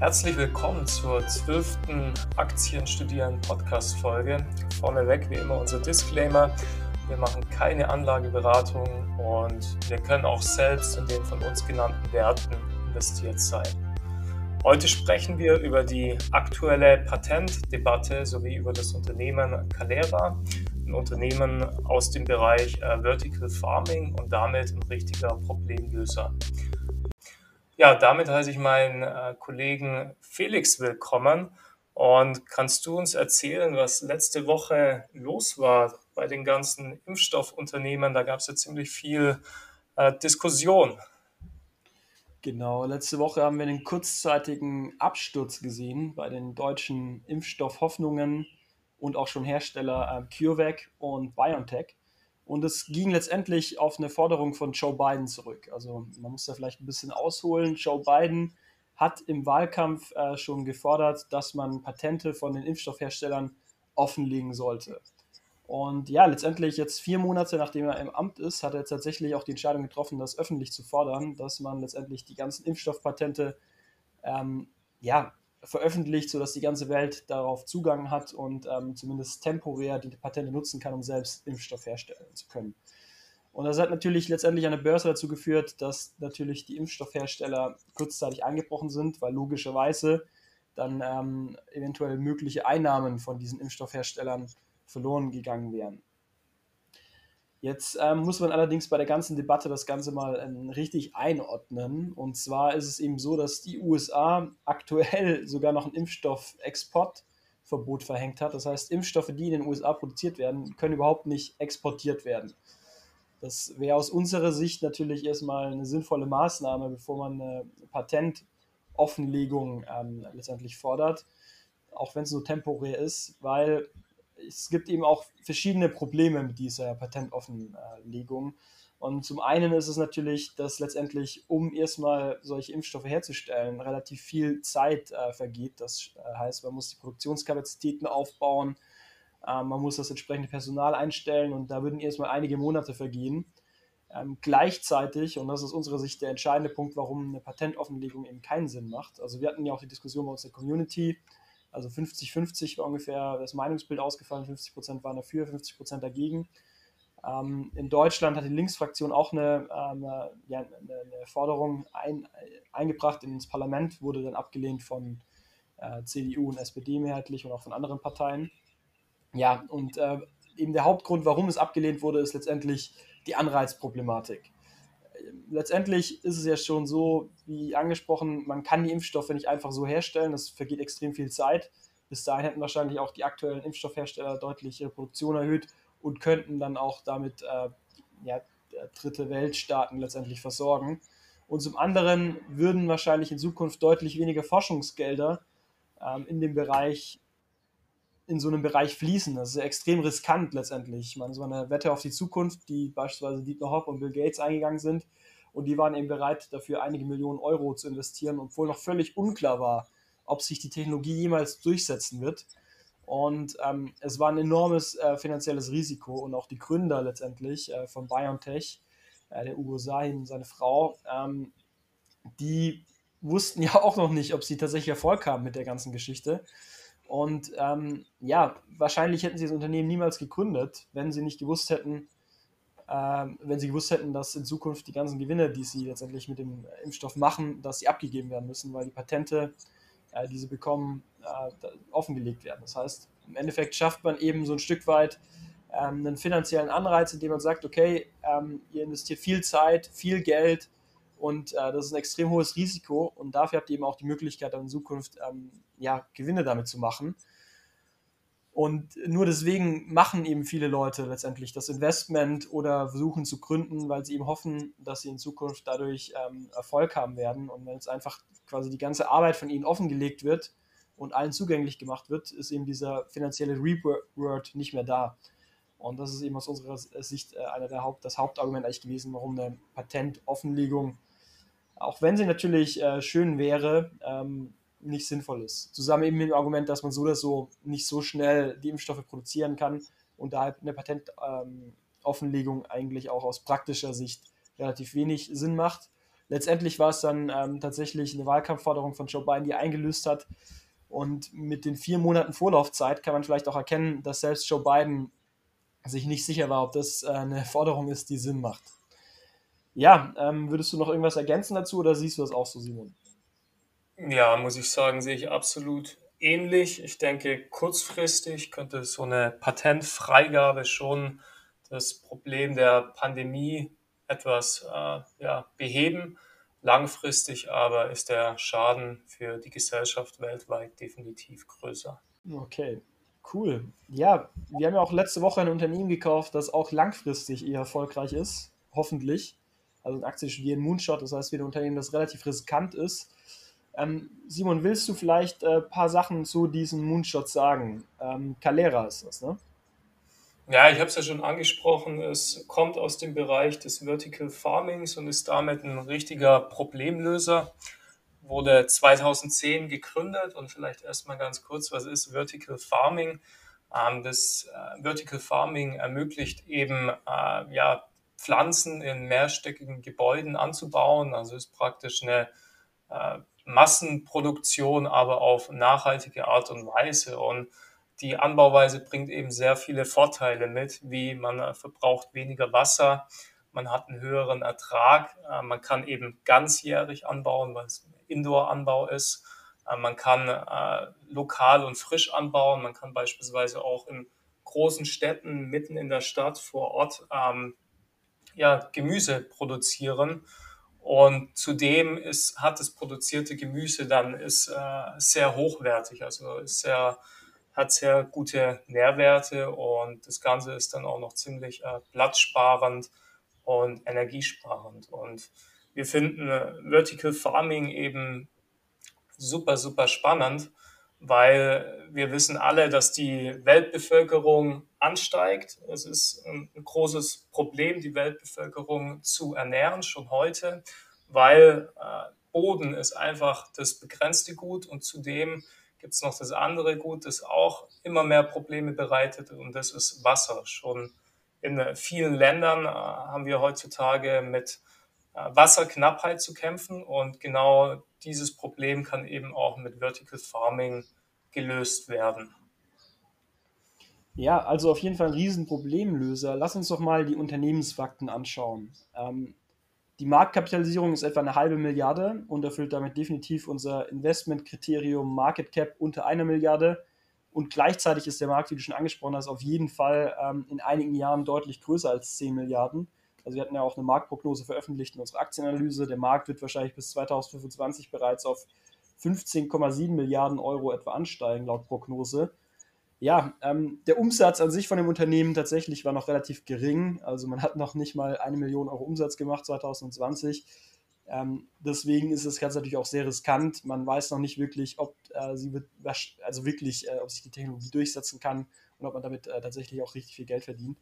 Herzlich willkommen zur zwölften Aktienstudieren Podcast Folge. Vorneweg wie immer unser Disclaimer. Wir machen keine Anlageberatung und wir können auch selbst in den von uns genannten Werten investiert sein. Heute sprechen wir über die aktuelle Patentdebatte sowie über das Unternehmen Calera, ein Unternehmen aus dem Bereich äh, Vertical Farming und damit ein richtiger Problemlöser. Ja, damit heiße ich meinen äh, Kollegen Felix willkommen. Und kannst du uns erzählen, was letzte Woche los war bei den ganzen Impfstoffunternehmen? Da gab es ja ziemlich viel äh, Diskussion. Genau, letzte Woche haben wir einen kurzzeitigen Absturz gesehen bei den deutschen Impfstoffhoffnungen und auch schon Hersteller äh, CureVac und BioNTech. Und es ging letztendlich auf eine Forderung von Joe Biden zurück. Also man muss da vielleicht ein bisschen ausholen. Joe Biden hat im Wahlkampf äh, schon gefordert, dass man Patente von den Impfstoffherstellern offenlegen sollte. Und ja, letztendlich jetzt vier Monate nachdem er im Amt ist, hat er tatsächlich auch die Entscheidung getroffen, das öffentlich zu fordern, dass man letztendlich die ganzen Impfstoffpatente ähm, ja, veröffentlicht, sodass die ganze Welt darauf Zugang hat und ähm, zumindest temporär die Patente nutzen kann, um selbst Impfstoff herstellen zu können. Und das hat natürlich letztendlich an der Börse dazu geführt, dass natürlich die Impfstoffhersteller kurzzeitig eingebrochen sind, weil logischerweise dann ähm, eventuell mögliche Einnahmen von diesen Impfstoffherstellern verloren gegangen wären. Jetzt ähm, muss man allerdings bei der ganzen Debatte das Ganze mal ähm, richtig einordnen. Und zwar ist es eben so, dass die USA aktuell sogar noch ein Impfstoffexportverbot verhängt hat. Das heißt, Impfstoffe, die in den USA produziert werden, können überhaupt nicht exportiert werden. Das wäre aus unserer Sicht natürlich erstmal eine sinnvolle Maßnahme, bevor man eine Patentoffenlegung ähm, letztendlich fordert, auch wenn es nur temporär ist, weil es gibt eben auch verschiedene Probleme mit dieser Patentoffenlegung. Und zum einen ist es natürlich, dass letztendlich, um erstmal solche Impfstoffe herzustellen, relativ viel Zeit äh, vergeht. Das äh, heißt, man muss die Produktionskapazitäten aufbauen, äh, man muss das entsprechende Personal einstellen und da würden erstmal einige Monate vergehen. Ähm, gleichzeitig, und das ist aus unserer Sicht der entscheidende Punkt, warum eine Patentoffenlegung eben keinen Sinn macht. Also wir hatten ja auch die Diskussion bei uns in der Community, also 50-50 war ungefähr das Meinungsbild ausgefallen, 50% waren dafür, 50% dagegen. Ähm, in Deutschland hat die Linksfraktion auch eine, ähm, ja, eine, eine Forderung ein, eingebracht ins Parlament, wurde dann abgelehnt von äh, CDU und SPD mehrheitlich und auch von anderen Parteien. Ja, und äh, eben der Hauptgrund, warum es abgelehnt wurde, ist letztendlich die Anreizproblematik letztendlich ist es ja schon so, wie angesprochen, man kann die Impfstoffe nicht einfach so herstellen. Das vergeht extrem viel Zeit. Bis dahin hätten wahrscheinlich auch die aktuellen Impfstoffhersteller deutlich ihre Produktion erhöht und könnten dann auch damit äh, ja, dritte Weltstaaten letztendlich versorgen. Und zum anderen würden wahrscheinlich in Zukunft deutlich weniger Forschungsgelder ähm, in dem Bereich in so einem Bereich fließen. Das ist extrem riskant letztendlich. Ich so eine Wette auf die Zukunft, die beispielsweise Dietmar Hopp und Bill Gates eingegangen sind, und die waren eben bereit, dafür einige Millionen Euro zu investieren, obwohl noch völlig unklar war, ob sich die Technologie jemals durchsetzen wird. Und ähm, es war ein enormes äh, finanzielles Risiko und auch die Gründer letztendlich äh, von BioNTech, äh, der Ugo Sahin und seine Frau, ähm, die wussten ja auch noch nicht, ob sie tatsächlich Erfolg haben mit der ganzen Geschichte. Und ähm, ja, wahrscheinlich hätten sie das Unternehmen niemals gegründet, wenn sie nicht gewusst hätten, äh, wenn sie gewusst hätten, dass in Zukunft die ganzen Gewinne, die sie letztendlich mit dem Impfstoff machen, dass sie abgegeben werden müssen, weil die Patente, äh, die sie bekommen, äh, offengelegt werden. Das heißt, im Endeffekt schafft man eben so ein Stück weit ähm, einen finanziellen Anreiz, indem man sagt, okay, ähm, ihr investiert viel Zeit, viel Geld, und äh, das ist ein extrem hohes Risiko und dafür habt ihr eben auch die Möglichkeit, dann in Zukunft ähm, ja, Gewinne damit zu machen. Und nur deswegen machen eben viele Leute letztendlich das Investment oder versuchen zu gründen, weil sie eben hoffen, dass sie in Zukunft dadurch ähm, Erfolg haben werden. Und wenn jetzt einfach quasi die ganze Arbeit von ihnen offengelegt wird und allen zugänglich gemacht wird, ist eben dieser finanzielle Reward nicht mehr da. Und das ist eben aus unserer Sicht äh, einer der Haupt, das Hauptargument eigentlich gewesen, warum eine Patentoffenlegung auch wenn sie natürlich äh, schön wäre, ähm, nicht sinnvoll ist. Zusammen eben mit dem Argument, dass man so oder so nicht so schnell die Impfstoffe produzieren kann und daher eine Patentoffenlegung ähm, eigentlich auch aus praktischer Sicht relativ wenig Sinn macht. letztendlich war es dann ähm, tatsächlich eine Wahlkampfforderung von Joe Biden, die eingelöst hat. Und mit den vier Monaten Vorlaufzeit kann man vielleicht auch erkennen, dass selbst Joe Biden sich nicht sicher war, ob das äh, eine Forderung ist, die Sinn macht. Ja, ähm, würdest du noch irgendwas ergänzen dazu oder siehst du das auch so, Simon? Ja, muss ich sagen, sehe ich absolut ähnlich. Ich denke, kurzfristig könnte so eine Patentfreigabe schon das Problem der Pandemie etwas äh, ja, beheben. Langfristig aber ist der Schaden für die Gesellschaft weltweit definitiv größer. Okay, cool. Ja, wir haben ja auch letzte Woche ein Unternehmen gekauft, das auch langfristig eher erfolgreich ist, hoffentlich. Also ein Aktie ein Moonshot, das heißt wieder ein Unternehmen, das relativ riskant ist. Ähm, Simon, willst du vielleicht ein äh, paar Sachen zu diesen Moonshots sagen? Ähm, Calera ist das, ne? Ja, ich habe es ja schon angesprochen, es kommt aus dem Bereich des Vertical Farmings und ist damit ein richtiger Problemlöser. Wurde 2010 gegründet und vielleicht erstmal ganz kurz, was ist Vertical Farming? Ähm, das äh, Vertical Farming ermöglicht eben äh, ja, Pflanzen in mehrstöckigen Gebäuden anzubauen. Also ist praktisch eine äh, Massenproduktion, aber auf nachhaltige Art und Weise. Und die Anbauweise bringt eben sehr viele Vorteile mit, wie man verbraucht weniger Wasser, man hat einen höheren Ertrag, äh, man kann eben ganzjährig anbauen, weil es Indoor-Anbau ist, äh, man kann äh, lokal und frisch anbauen, man kann beispielsweise auch in großen Städten mitten in der Stadt vor Ort ähm, ja, Gemüse produzieren. Und zudem ist, hat das produzierte Gemüse dann ist äh, sehr hochwertig, also ist sehr hat sehr gute Nährwerte und das Ganze ist dann auch noch ziemlich äh, platzsparend und energiesparend. Und wir finden äh, Vertical Farming eben super, super spannend, weil wir wissen alle, dass die Weltbevölkerung ansteigt. Es ist ein, großes Problem, die Weltbevölkerung zu ernähren, schon heute, weil äh, Boden ist einfach das begrenzte Gut und zudem gibt es noch das andere Gut, das auch immer mehr Probleme bereitet und das ist Wasser. Schon in vielen Ländern äh, haben wir heutzutage mit Wasserknappheit zu kämpfen und genau dieses Problem kann eben auch mit Vertical Farming gelöst werden. Ja, also auf jeden Fall ein Riesenproblemlöser. Lass uns doch mal die Unternehmensfakten anschauen. Ähm, die Marktkapitalisierung ist etwa eine halbe Milliarde und erfüllt damit definitiv unser Investmentkriterium Market Cap unter einer Milliarde. Und gleichzeitig ist der Markt, wie du schon angesprochen hast, auf jeden Fall ähm, in einigen Jahren deutlich größer als 10 Milliarden. Also wir hatten ja auch eine Marktprognose veröffentlicht in unserer Aktienanalyse. Der Markt wird wahrscheinlich bis 2025 bereits auf 15,7 Milliarden Euro etwa ansteigen, laut Prognose. Ja, ähm, der Umsatz an sich von dem Unternehmen tatsächlich war noch relativ gering. Also man hat noch nicht mal eine Million Euro Umsatz gemacht 2020. Ähm, deswegen ist das Ganze natürlich auch sehr riskant. Man weiß noch nicht wirklich, ob äh, sie wird, also wirklich, äh, ob sich die Technologie durchsetzen kann und ob man damit äh, tatsächlich auch richtig viel Geld verdient.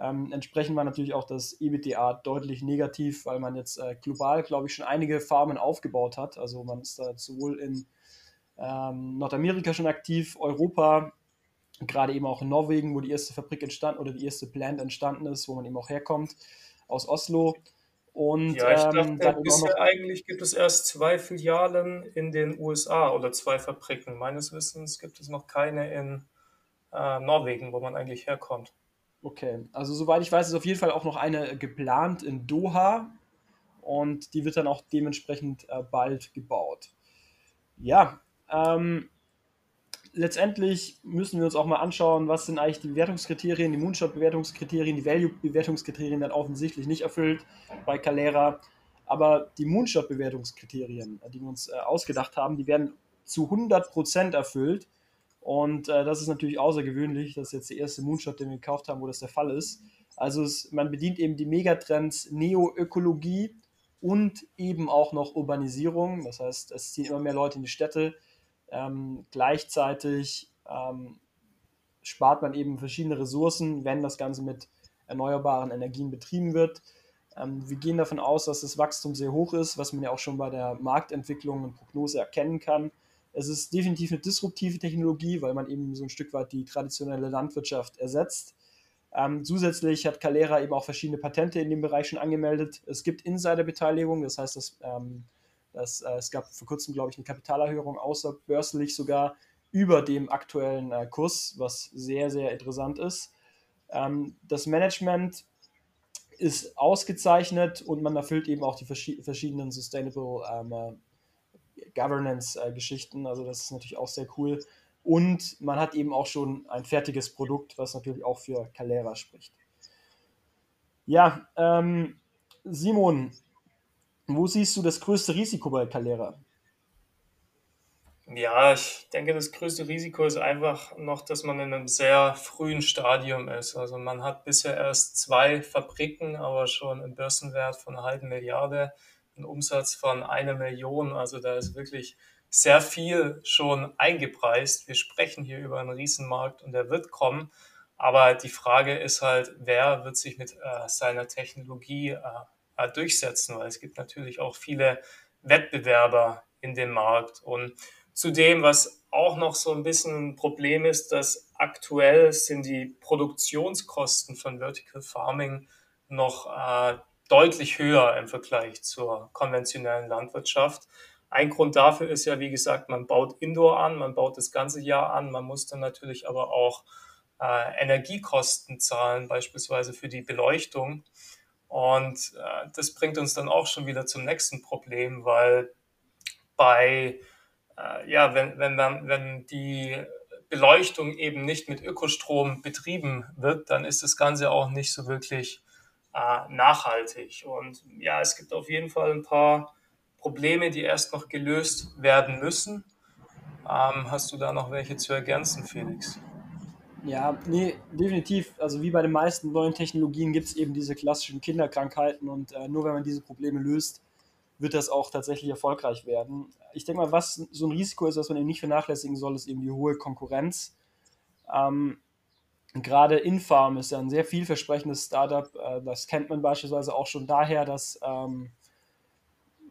Ähm, entsprechend war natürlich auch das EBITDA deutlich negativ, weil man jetzt äh, global, glaube ich, schon einige Farmen aufgebaut hat. Also man ist da sowohl in ähm, Nordamerika schon aktiv, Europa gerade eben auch in Norwegen, wo die erste Fabrik entstanden oder die erste Plant entstanden ist, wo man eben auch herkommt, aus Oslo. Und ja, ich ähm, dachte, bisher noch... eigentlich gibt es erst zwei Filialen in den USA oder zwei Fabriken. Meines Wissens gibt es noch keine in äh, Norwegen, wo man eigentlich herkommt. Okay, also soweit ich weiß, ist auf jeden Fall auch noch eine geplant in Doha und die wird dann auch dementsprechend äh, bald gebaut. Ja, ähm, letztendlich müssen wir uns auch mal anschauen, was sind eigentlich die Bewertungskriterien, die Moonshot-Bewertungskriterien, die Value-Bewertungskriterien dann offensichtlich nicht erfüllt bei Calera. Aber die Moonshot-Bewertungskriterien, die wir uns äh, ausgedacht haben, die werden zu 100% erfüllt. Und äh, das ist natürlich außergewöhnlich. Das ist jetzt der erste Moonshot, den wir gekauft haben, wo das der Fall ist. Also es, man bedient eben die Megatrends Neoökologie und eben auch noch Urbanisierung. Das heißt, es ziehen immer mehr Leute in die Städte ähm, gleichzeitig ähm, spart man eben verschiedene Ressourcen, wenn das Ganze mit erneuerbaren Energien betrieben wird. Ähm, wir gehen davon aus, dass das Wachstum sehr hoch ist, was man ja auch schon bei der Marktentwicklung und Prognose erkennen kann. Es ist definitiv eine disruptive Technologie, weil man eben so ein Stück weit die traditionelle Landwirtschaft ersetzt. Ähm, zusätzlich hat Calera eben auch verschiedene Patente in dem Bereich schon angemeldet. Es gibt Insiderbeteiligung, das heißt, dass, ähm, dass äh, es gab vor kurzem, glaube ich, eine Kapitalerhöhung außerbörslich sogar über dem aktuellen äh, Kurs, was sehr, sehr interessant ist. Ähm, das Management ist ausgezeichnet und man erfüllt eben auch die verschi verschiedenen Sustainable ähm, äh, Governance-Geschichten. also das ist natürlich auch sehr cool. Und man hat eben auch schon ein fertiges Produkt, was natürlich auch für Calera spricht. Ja, ähm, Simon, wo siehst du das größte Risiko bei Calera? Ja, ich denke, das größte Risiko ist einfach noch, dass man in einem sehr frühen Stadium ist. Also man hat bisher erst zwei Fabriken, aber schon einen Börsenwert von einer halben Milliarde, einen Umsatz von einer Million. Also da ist wirklich sehr viel schon eingepreist. Wir sprechen hier über einen Riesenmarkt und der wird kommen. Aber die Frage ist halt, wer wird sich mit äh, seiner Technologie äh, durchsetzen? Weil es gibt natürlich auch viele Wettbewerber in dem Markt. Und zudem, was auch noch so ein bisschen ein Problem ist, dass aktuell sind die Produktionskosten von Vertical Farming noch äh, deutlich höher im Vergleich zur konventionellen Landwirtschaft. Ein Grund dafür ist ja, wie gesagt, man baut Indoor an, man baut das ganze Jahr an, man muss dann natürlich aber auch äh, Energiekosten zahlen, beispielsweise für die Beleuchtung. Und äh, das bringt uns dann auch schon wieder zum nächsten Problem, weil bei, äh, ja, wenn, wenn, dann, wenn die Beleuchtung eben nicht mit Ökostrom betrieben wird, dann ist das Ganze auch nicht so wirklich äh, nachhaltig. Und ja, es gibt auf jeden Fall ein paar Probleme, die erst noch gelöst werden müssen. Ähm, hast du da noch welche zu ergänzen, Felix? Ja, nee, definitiv. Also wie bei den meisten neuen Technologien gibt es eben diese klassischen Kinderkrankheiten und äh, nur wenn man diese Probleme löst, wird das auch tatsächlich erfolgreich werden. Ich denke mal, was so ein Risiko ist, was man eben nicht vernachlässigen soll, ist eben die hohe Konkurrenz. Ähm, gerade Infarm ist ja ein sehr vielversprechendes Startup. Äh, das kennt man beispielsweise auch schon daher, dass ähm,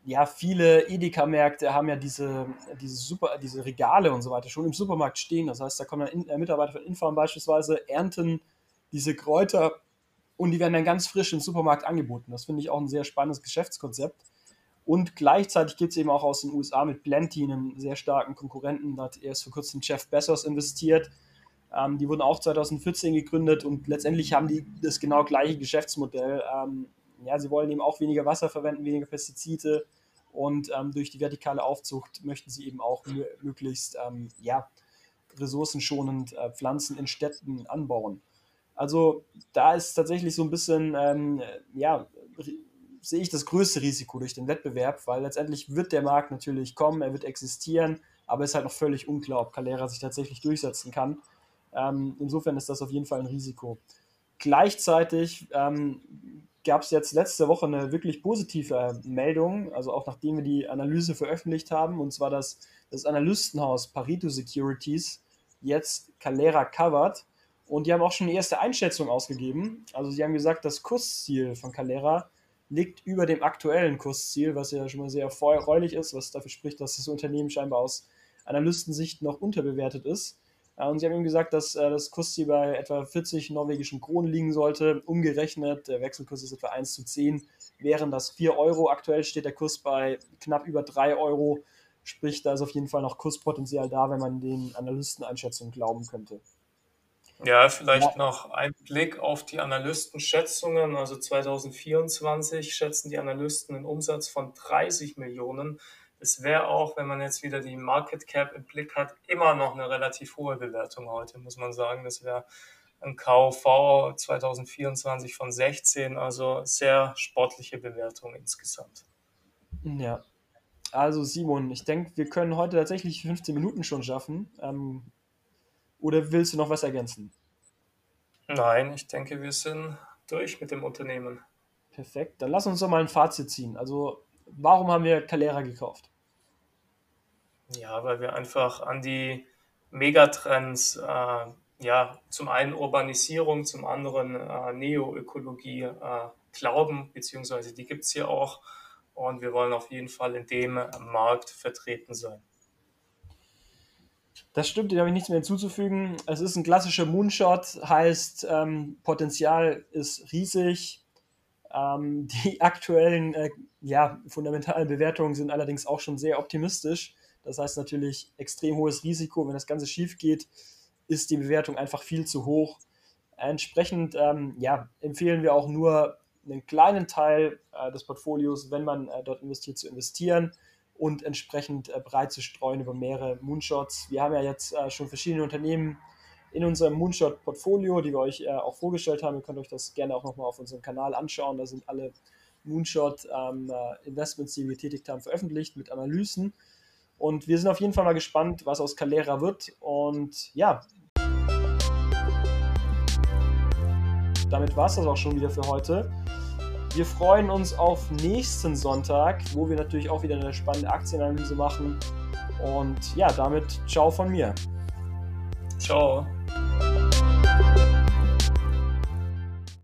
ja, viele Edeka-Märkte haben ja diese, diese, super, diese Regale und so weiter schon im Supermarkt stehen. Das heißt, da kommen dann äh, Mitarbeiter von Infarm beispielsweise, ernten diese Kräuter und die werden dann ganz frisch im Supermarkt angeboten. Das finde ich auch ein sehr spannendes Geschäftskonzept. Und gleichzeitig gibt es eben auch aus den USA mit Plenty einen sehr starken Konkurrenten. Da hat erst vor kurzem Jeff Bezos investiert. Ähm, die wurden auch 2014 gegründet und letztendlich haben die das genau gleiche Geschäftsmodell. Ähm, ja, sie wollen eben auch weniger Wasser verwenden, weniger Pestizide, und ähm, durch die vertikale Aufzucht möchten sie eben auch möglichst ähm, ja, ressourcenschonend äh, Pflanzen in Städten anbauen. Also da ist tatsächlich so ein bisschen, ähm, ja, sehe ich das größte Risiko durch den Wettbewerb, weil letztendlich wird der Markt natürlich kommen, er wird existieren, aber es ist halt noch völlig unklar, ob Calera sich tatsächlich durchsetzen kann. Ähm, insofern ist das auf jeden Fall ein Risiko. Gleichzeitig ähm, gab es jetzt letzte Woche eine wirklich positive Meldung, also auch nachdem wir die Analyse veröffentlicht haben, und zwar, dass das Analystenhaus Parito Securities jetzt Calera covert und die haben auch schon die erste Einschätzung ausgegeben. Also sie haben gesagt, das Kursziel von Calera liegt über dem aktuellen Kursziel, was ja schon mal sehr erfreulich ist, was dafür spricht, dass das Unternehmen scheinbar aus Analystensicht noch unterbewertet ist. Und sie haben ihm gesagt, dass äh, das Kursziel bei etwa 40 norwegischen Kronen liegen sollte. Umgerechnet, der Wechselkurs ist etwa 1 zu 10, wären das 4 Euro. Aktuell steht der Kurs bei knapp über 3 Euro. Sprich, da ist auf jeden Fall noch Kurspotenzial da, wenn man den Analysteneinschätzungen glauben könnte. Ja, vielleicht ja. noch ein Blick auf die Analystenschätzungen. Also 2024 schätzen die Analysten einen Umsatz von 30 Millionen es wäre auch, wenn man jetzt wieder die Market Cap im Blick hat, immer noch eine relativ hohe Bewertung heute, muss man sagen. Das wäre ein KV 2024 von 16, also sehr sportliche Bewertung insgesamt. Ja, also Simon, ich denke, wir können heute tatsächlich 15 Minuten schon schaffen. Ähm, oder willst du noch was ergänzen? Nein, ich denke, wir sind durch mit dem Unternehmen. Perfekt, dann lass uns doch mal ein Fazit ziehen. Also warum haben wir Calera gekauft? Ja, weil wir einfach an die Megatrends, äh, ja, zum einen Urbanisierung, zum anderen äh, Neoökologie äh, glauben, beziehungsweise die gibt es hier auch. Und wir wollen auf jeden Fall in dem Markt vertreten sein. Das stimmt, dem habe ich nichts mehr hinzuzufügen. Es ist ein klassischer Moonshot, heißt ähm, Potenzial ist riesig. Ähm, die aktuellen äh, ja, fundamentalen Bewertungen sind allerdings auch schon sehr optimistisch. Das heißt natürlich extrem hohes Risiko. Wenn das Ganze schief geht, ist die Bewertung einfach viel zu hoch. Entsprechend ähm, ja, empfehlen wir auch nur einen kleinen Teil äh, des Portfolios, wenn man äh, dort investiert, zu investieren und entsprechend äh, breit zu streuen über mehrere Moonshots. Wir haben ja jetzt äh, schon verschiedene Unternehmen in unserem Moonshot-Portfolio, die wir euch äh, auch vorgestellt haben. Ihr könnt euch das gerne auch nochmal auf unserem Kanal anschauen. Da sind alle Moonshot-Investments, ähm, die wir getätigt haben, veröffentlicht mit Analysen. Und wir sind auf jeden Fall mal gespannt, was aus Calera wird. Und ja, damit war es das auch schon wieder für heute. Wir freuen uns auf nächsten Sonntag, wo wir natürlich auch wieder eine spannende Aktienanalyse machen. Und ja, damit ciao von mir. Ciao.